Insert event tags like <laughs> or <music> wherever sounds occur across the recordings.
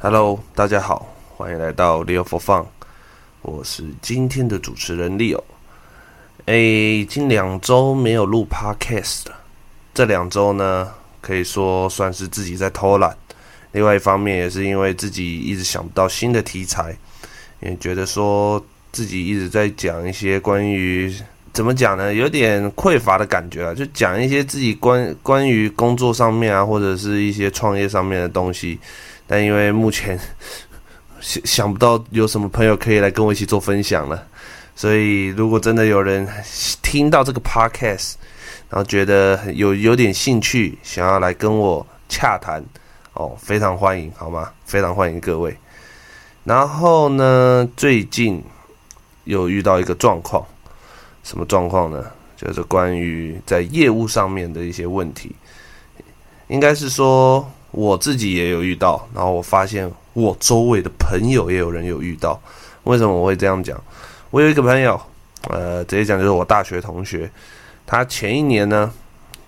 Hello，大家好，欢迎来到 Leo for Fun，我是今天的主持人 Leo。哎，已经两周没有录 Podcast 了，这两周呢，可以说算是自己在偷懒。另外一方面，也是因为自己一直想不到新的题材，也觉得说自己一直在讲一些关于。怎么讲呢？有点匮乏的感觉啊，就讲一些自己关关于工作上面啊，或者是一些创业上面的东西。但因为目前 <laughs> 想想不到有什么朋友可以来跟我一起做分享了，所以如果真的有人听到这个 podcast，然后觉得有有点兴趣，想要来跟我洽谈，哦，非常欢迎，好吗？非常欢迎各位。然后呢，最近有遇到一个状况。什么状况呢？就是关于在业务上面的一些问题，应该是说我自己也有遇到，然后我发现我周围的朋友也有人有遇到。为什么我会这样讲？我有一个朋友，呃，直接讲就是我大学同学，他前一年呢，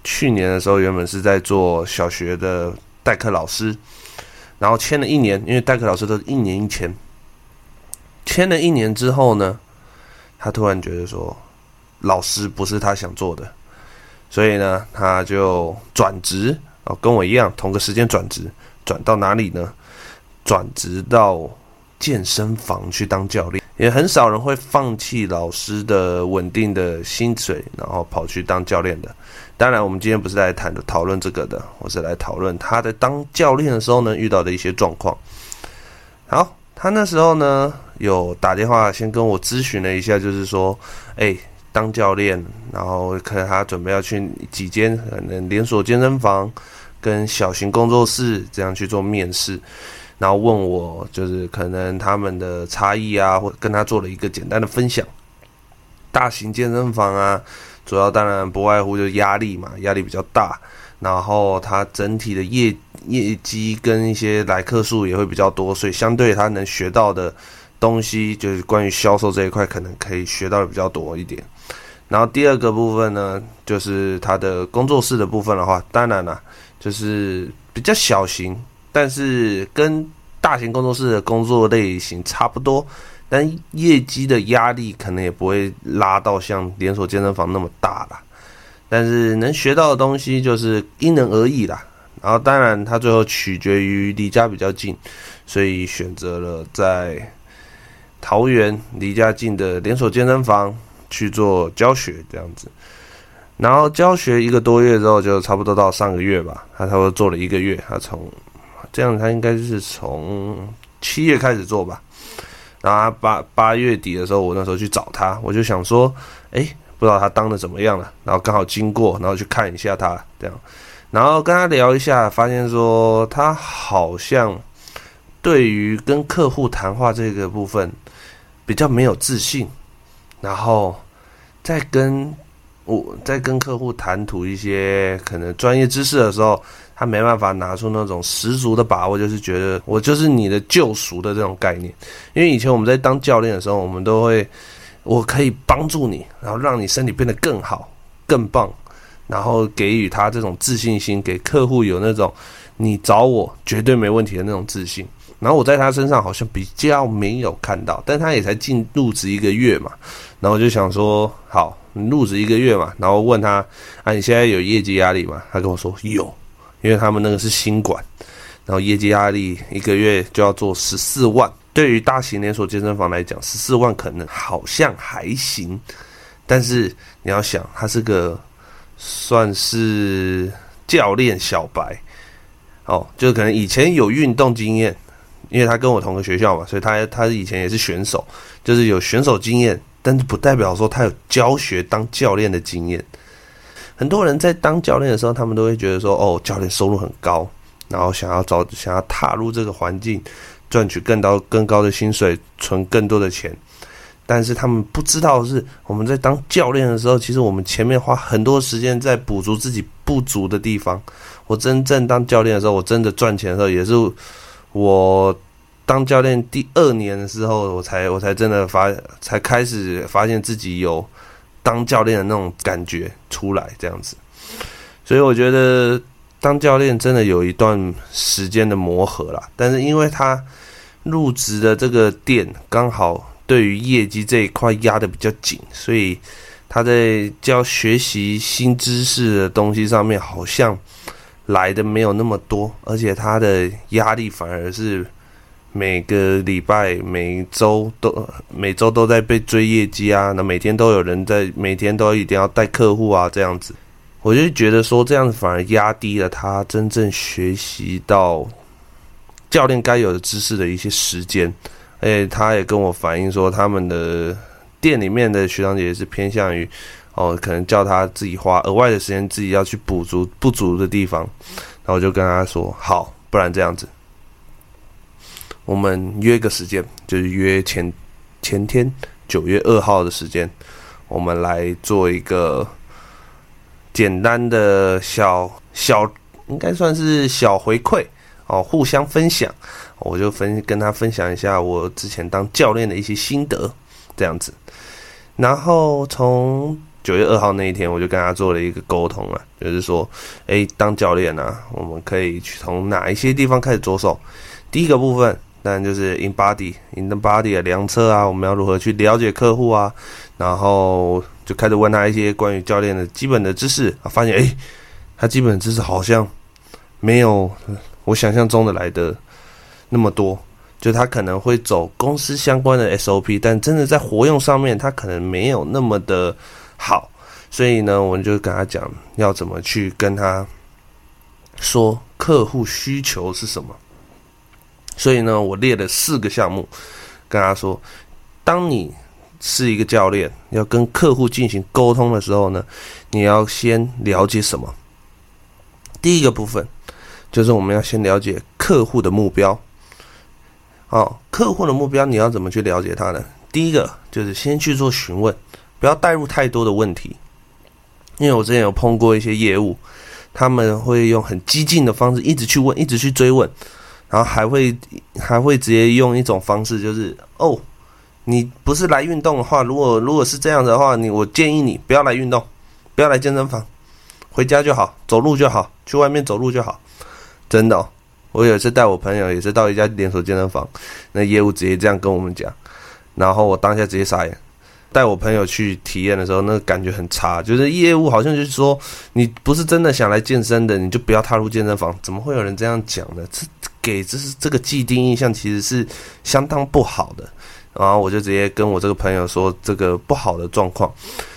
去年的时候原本是在做小学的代课老师，然后签了一年，因为代课老师都是一年一签，签了一年之后呢，他突然觉得说。老师不是他想做的，所以呢，他就转职跟我一样，同个时间转职，转到哪里呢？转职到健身房去当教练。也很少人会放弃老师的稳定的薪水，然后跑去当教练的。当然，我们今天不是来谈的讨论这个的，我是来讨论他在当教练的时候呢，遇到的一些状况。好，他那时候呢，有打电话先跟我咨询了一下，就是说，哎。当教练，然后可能他准备要去几间可能连锁健身房跟小型工作室这样去做面试，然后问我就是可能他们的差异啊，或跟他做了一个简单的分享。大型健身房啊，主要当然不外乎就是压力嘛，压力比较大，然后他整体的业业绩跟一些来客数也会比较多，所以相对他能学到的东西，就是关于销售这一块，可能可以学到的比较多一点。然后第二个部分呢，就是他的工作室的部分的话，当然了，就是比较小型，但是跟大型工作室的工作类型差不多，但业绩的压力可能也不会拉到像连锁健身房那么大啦。但是能学到的东西就是因人而异啦。然后当然他最后取决于离家比较近，所以选择了在桃园离家近的连锁健身房。去做教学这样子，然后教学一个多月之后，就差不多到上个月吧，他差不多做了一个月。他从这样，他应该是从七月开始做吧。然后八八月底的时候，我那时候去找他，我就想说，哎，不知道他当的怎么样了。然后刚好经过，然后去看一下他这样，然后跟他聊一下，发现说他好像对于跟客户谈话这个部分比较没有自信。然后，在跟我在跟客户谈吐一些可能专业知识的时候，他没办法拿出那种十足的把握，就是觉得我就是你的救赎的这种概念。因为以前我们在当教练的时候，我们都会，我可以帮助你，然后让你身体变得更好、更棒，然后给予他这种自信心，给客户有那种你找我绝对没问题的那种自信。然后我在他身上好像比较没有看到，但他也才进入职一个月嘛，然后就想说，好，入职一个月嘛，然后问他，啊，你现在有业绩压力吗？他跟我说有，因为他们那个是新馆，然后业绩压力一个月就要做十四万，对于大型连锁健身房来讲，十四万可能好像还行，但是你要想，他是个算是教练小白，哦，就可能以前有运动经验。因为他跟我同个学校嘛，所以他他以前也是选手，就是有选手经验，但是不代表说他有教学当教练的经验。很多人在当教练的时候，他们都会觉得说，哦，教练收入很高，然后想要找想要踏入这个环境，赚取更高更高的薪水，存更多的钱。但是他们不知道是，我们在当教练的时候，其实我们前面花很多时间在补足自己不足的地方。我真正当教练的时候，我真的赚钱的时候也是。我当教练第二年的时候，我才我才真的发，才开始发现自己有当教练的那种感觉出来，这样子。所以我觉得当教练真的有一段时间的磨合啦，但是因为他入职的这个店刚好对于业绩这一块压得比较紧，所以他在教学习新知识的东西上面好像来的没有那么多，而且他的压力反而是每个礼拜、每周都每周都在被追业绩啊，那每天都有人在，每天都一定要带客户啊，这样子。我就觉得说，这样子反而压低了他真正学习到教练该有的知识的一些时间，而且他也跟我反映说，他们的店里面的学长姐也是偏向于哦，可能叫他自己花额外的时间，自己要去补足不足的地方。然后我就跟他说，好，不然这样子，我们约个时间，就是约前前天九月二号的时间，我们来做一个。简单的小小，应该算是小回馈哦，互相分享，我就分跟他分享一下我之前当教练的一些心得，这样子。然后从九月二号那一天，我就跟他做了一个沟通啊，就是说，诶，当教练啊，我们可以去从哪一些地方开始着手？第一个部分，当然就是 in body in the body 的量测啊，我们要如何去了解客户啊，然后。就开始问他一些关于教练的基本的知识，发现诶，他基本知识好像没有我想象中的来的那么多。就他可能会走公司相关的 SOP，但真的在活用上面，他可能没有那么的好。所以呢，我们就跟他讲要怎么去跟他说客户需求是什么。所以呢，我列了四个项目跟他说，当你。是一个教练，要跟客户进行沟通的时候呢，你要先了解什么？第一个部分就是我们要先了解客户的目标。哦，客户的目标你要怎么去了解他呢？第一个就是先去做询问，不要带入太多的问题。因为我之前有碰过一些业务，他们会用很激进的方式一直去问，一直去追问，然后还会还会直接用一种方式，就是哦。你不是来运动的话，如果如果是这样的话，你我建议你不要来运动，不要来健身房，回家就好，走路就好，去外面走路就好。真的，我有一次带我朋友也是到一家连锁健身房，那业务直接这样跟我们讲，然后我当下直接傻眼。带我朋友去体验的时候，那个感觉很差，就是业务好像就是说，你不是真的想来健身的，你就不要踏入健身房。怎么会有人这样讲呢？这给这是这个既定印象，其实是相当不好的。然后我就直接跟我这个朋友说这个不好的状况，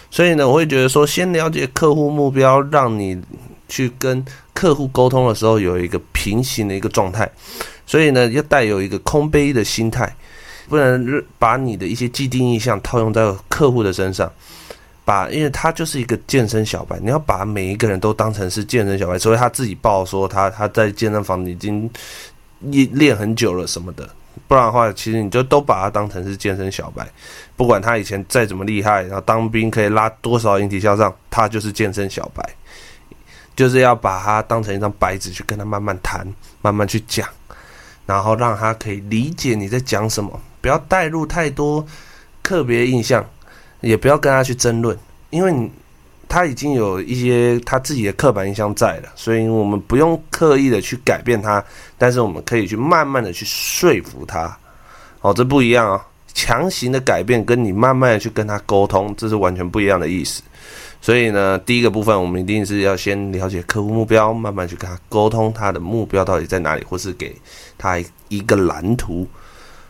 所以呢，我会觉得说，先了解客户目标，让你去跟客户沟通的时候有一个平行的一个状态，所以呢，要带有一个空杯的心态，不能把你的一些既定印象套用在客户的身上，把，因为他就是一个健身小白，你要把每一个人都当成是健身小白，所以他自己报说他他在健身房已经练很久了什么的。不然的话，其实你就都把他当成是健身小白，不管他以前再怎么厉害，然后当兵可以拉多少引体向上，他就是健身小白，就是要把他当成一张白纸去跟他慢慢谈，慢慢去讲，然后让他可以理解你在讲什么，不要带入太多特别印象，也不要跟他去争论，因为你。他已经有一些他自己的刻板印象在了，所以我们不用刻意的去改变他，但是我们可以去慢慢的去说服他。哦，这不一样哦，强行的改变跟你慢慢的去跟他沟通，这是完全不一样的意思。所以呢，第一个部分我们一定是要先了解客户目标，慢慢去跟他沟通他的目标到底在哪里，或是给他一个蓝图。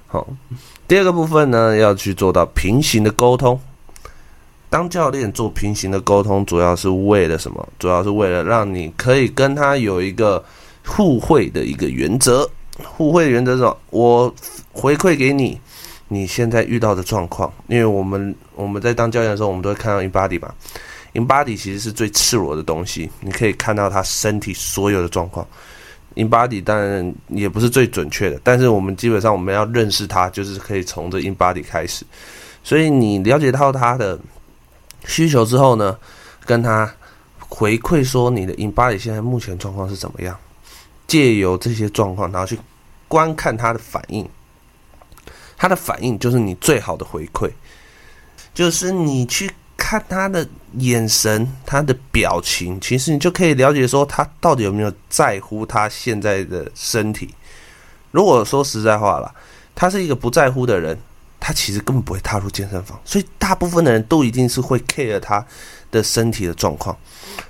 好，第二个部分呢，要去做到平行的沟通。当教练做平行的沟通，主要是为了什么？主要是为了让你可以跟他有一个互惠的一个原则。互惠的原则是？我回馈给你你现在遇到的状况，因为我们我们在当教练的时候，我们都会看到 InBody 嘛。InBody 其实是最赤裸的东西，你可以看到他身体所有的状况。InBody 当然也不是最准确的，但是我们基本上我们要认识他，就是可以从这 InBody 开始。所以你了解到他的。需求之后呢，跟他回馈说你的 InBody 现在目前状况是怎么样？借由这些状况，然后去观看他的反应，他的反应就是你最好的回馈，就是你去看他的眼神、他的表情，其实你就可以了解说他到底有没有在乎他现在的身体。如果说实在话了，他是一个不在乎的人，他其实根本不会踏入健身房。所以大部分的人都一定是会 care 他的身体的状况。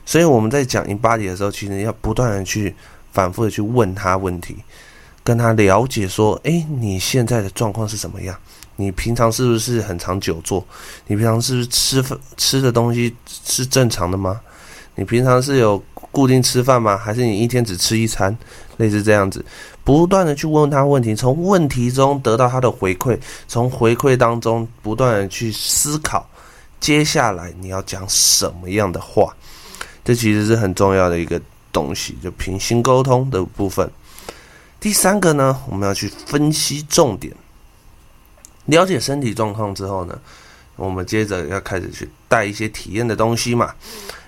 所以我们在讲 InBody 的时候，其实要不断的去反复的去问他问题，跟他了解说：诶，你现在的状况是什么样？你平常是不是很常久坐？你平常是不是吃饭吃的东西是正常的吗？你平常是有固定吃饭吗？还是你一天只吃一餐？类似这样子，不断的去问他问题，从问题中得到他的回馈，从回馈当中不断的去思考，接下来你要讲什么样的话？这其实是很重要的一个东西，就平行沟通的部分。第三个呢，我们要去分析重点。了解身体状况之后呢，我们接着要开始去带一些体验的东西嘛。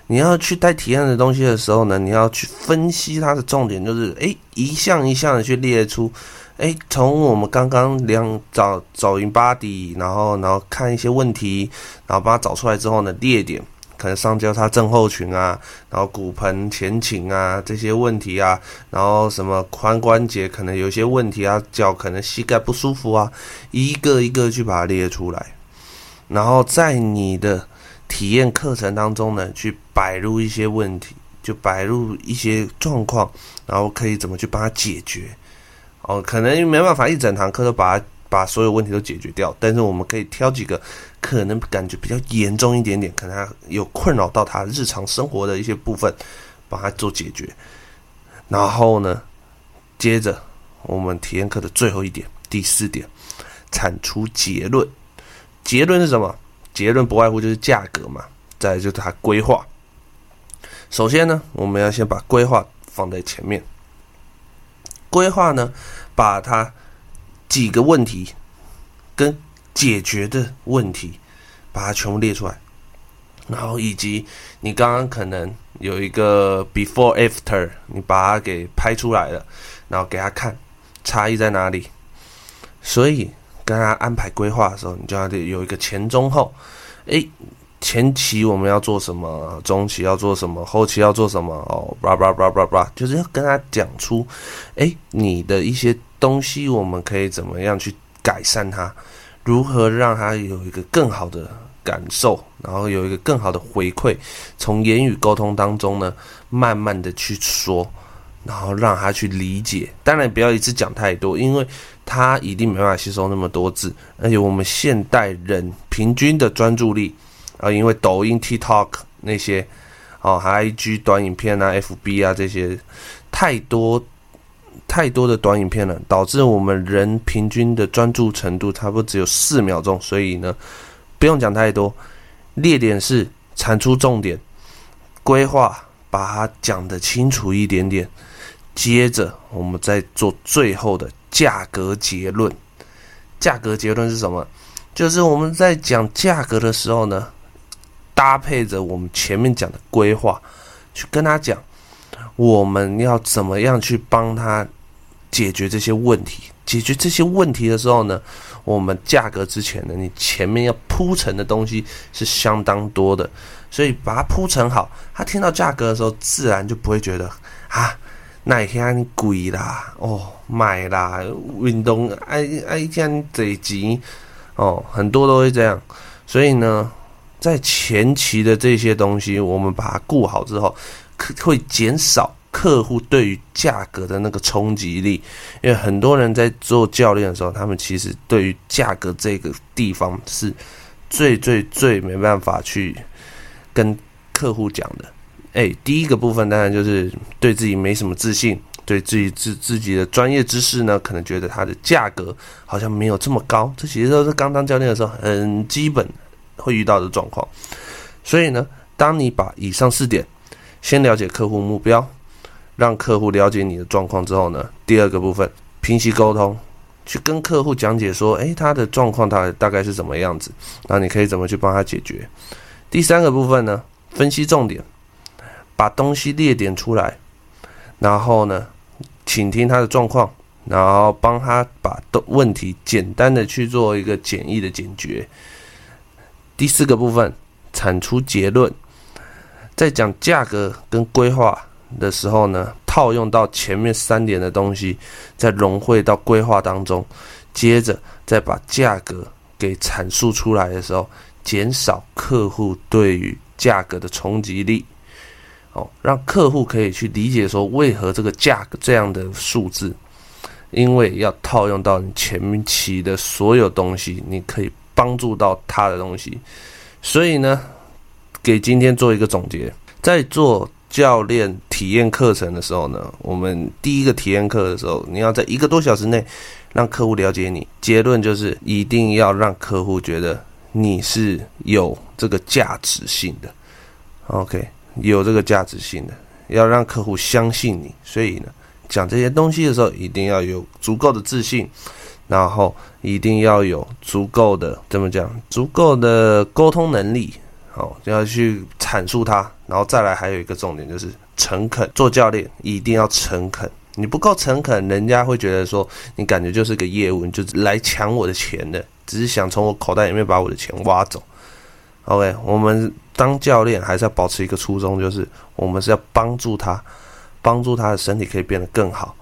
你要去带体验的东西的时候呢，你要去分析它的重点，就是诶，一项一项的去列出，诶，从我们刚刚量找找 InBody，然后然后看一些问题，然后把它找出来之后呢，列点。可能上交叉症候群啊，然后骨盆前倾啊这些问题啊，然后什么髋关节可能有些问题啊，脚可能膝盖不舒服啊，一个一个去把它列出来，然后在你的体验课程当中呢，去摆入一些问题，就摆入一些状况，然后可以怎么去帮他解决。哦，可能没办法一整堂课都把它。把所有问题都解决掉，但是我们可以挑几个可能感觉比较严重一点点，可能他有困扰到他日常生活的一些部分，帮他做解决。然后呢，接着我们体验课的最后一点，第四点，产出结论。结论是什么？结论不外乎就是价格嘛。再就是它规划。首先呢，我们要先把规划放在前面。规划呢，把它。几个问题跟解决的问题，把它全部列出来，然后以及你刚刚可能有一个 before after，你把它给拍出来了，然后给他看差异在哪里。所以跟他安排规划的时候，你就要得有一个前中后。诶，前期我们要做什么？中期要做什么？后期要做什么？哦，叭叭叭叭叭，就是要跟他讲出，诶，你的一些。东西我们可以怎么样去改善它？如何让它有一个更好的感受，然后有一个更好的回馈？从言语沟通当中呢，慢慢的去说，然后让他去理解。当然不要一次讲太多，因为他一定没办法吸收那么多字。而且我们现代人平均的专注力啊，因为抖音、TikTok 那些哦，还 IG 短影片啊、FB 啊这些太多。太多的短影片了，导致我们人平均的专注程度差不多只有四秒钟。所以呢，不用讲太多，列点是产出重点，规划把它讲得清楚一点点。接着我们再做最后的价格结论。价格结论是什么？就是我们在讲价格的时候呢，搭配着我们前面讲的规划，去跟他讲。我们要怎么样去帮他解决这些问题？解决这些问题的时候呢，我们价格之前呢，你前面要铺陈的东西是相当多的，所以把它铺陈好，他听到价格的时候，自然就不会觉得啊，那一天贵啦，哦，买啦，运动爱爱这样贼急哦，很多都会这样，所以呢，在前期的这些东西，我们把它顾好之后。可会减少客户对于价格的那个冲击力，因为很多人在做教练的时候，他们其实对于价格这个地方是最最最没办法去跟客户讲的。哎，第一个部分当然就是对自己没什么自信，对自己自自己的专业知识呢，可能觉得它的价格好像没有这么高。这其实都是刚当教练的时候很基本会遇到的状况。所以呢，当你把以上四点。先了解客户目标，让客户了解你的状况之后呢，第二个部分平息沟通，去跟客户讲解说，诶，他的状况大大概是怎么样子，那你可以怎么去帮他解决？第三个部分呢，分析重点，把东西列点出来，然后呢，倾听他的状况，然后帮他把问题简单的去做一个简易的解决。第四个部分，产出结论。在讲价格跟规划的时候呢，套用到前面三点的东西，再融汇到规划当中，接着再把价格给阐述出来的时候，减少客户对于价格的冲击力。哦，让客户可以去理解说，为何这个价格这样的数字，因为要套用到你前期的所有东西，你可以帮助到他的东西。所以呢，给今天做一个总结，在做教练体验课程的时候呢，我们第一个体验课的时候，你要在一个多小时内让客户了解你。结论就是一定要让客户觉得你是有这个价值性的。OK。有这个价值性的，要让客户相信你，所以呢，讲这些东西的时候，一定要有足够的自信，然后一定要有足够的怎么讲，足够的沟通能力，好，要去阐述它，然后再来还有一个重点就是诚恳，做教练一定要诚恳，你不够诚恳，人家会觉得说你感觉就是个业务，你就来抢我的钱的，只是想从我口袋里面把我的钱挖走。OK，我们当教练还是要保持一个初衷，就是我们是要帮助他，帮助他的身体可以变得更好。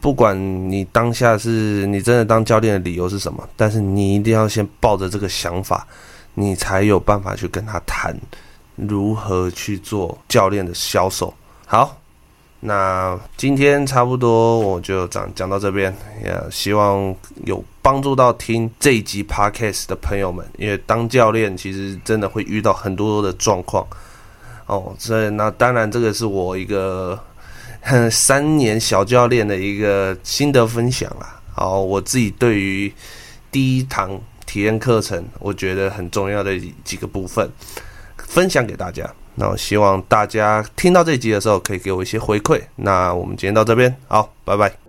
不管你当下是你真的当教练的理由是什么，但是你一定要先抱着这个想法，你才有办法去跟他谈如何去做教练的销售。好。那今天差不多我就讲讲到这边，也希望有帮助到听这一集 podcast 的朋友们。因为当教练其实真的会遇到很多的状况哦，所以那当然这个是我一个 <laughs> 三年小教练的一个心得分享啦。好，我自己对于第一堂体验课程，我觉得很重要的几个部分，分享给大家。那我希望大家听到这一集的时候，可以给我一些回馈。那我们今天到这边，好，拜拜。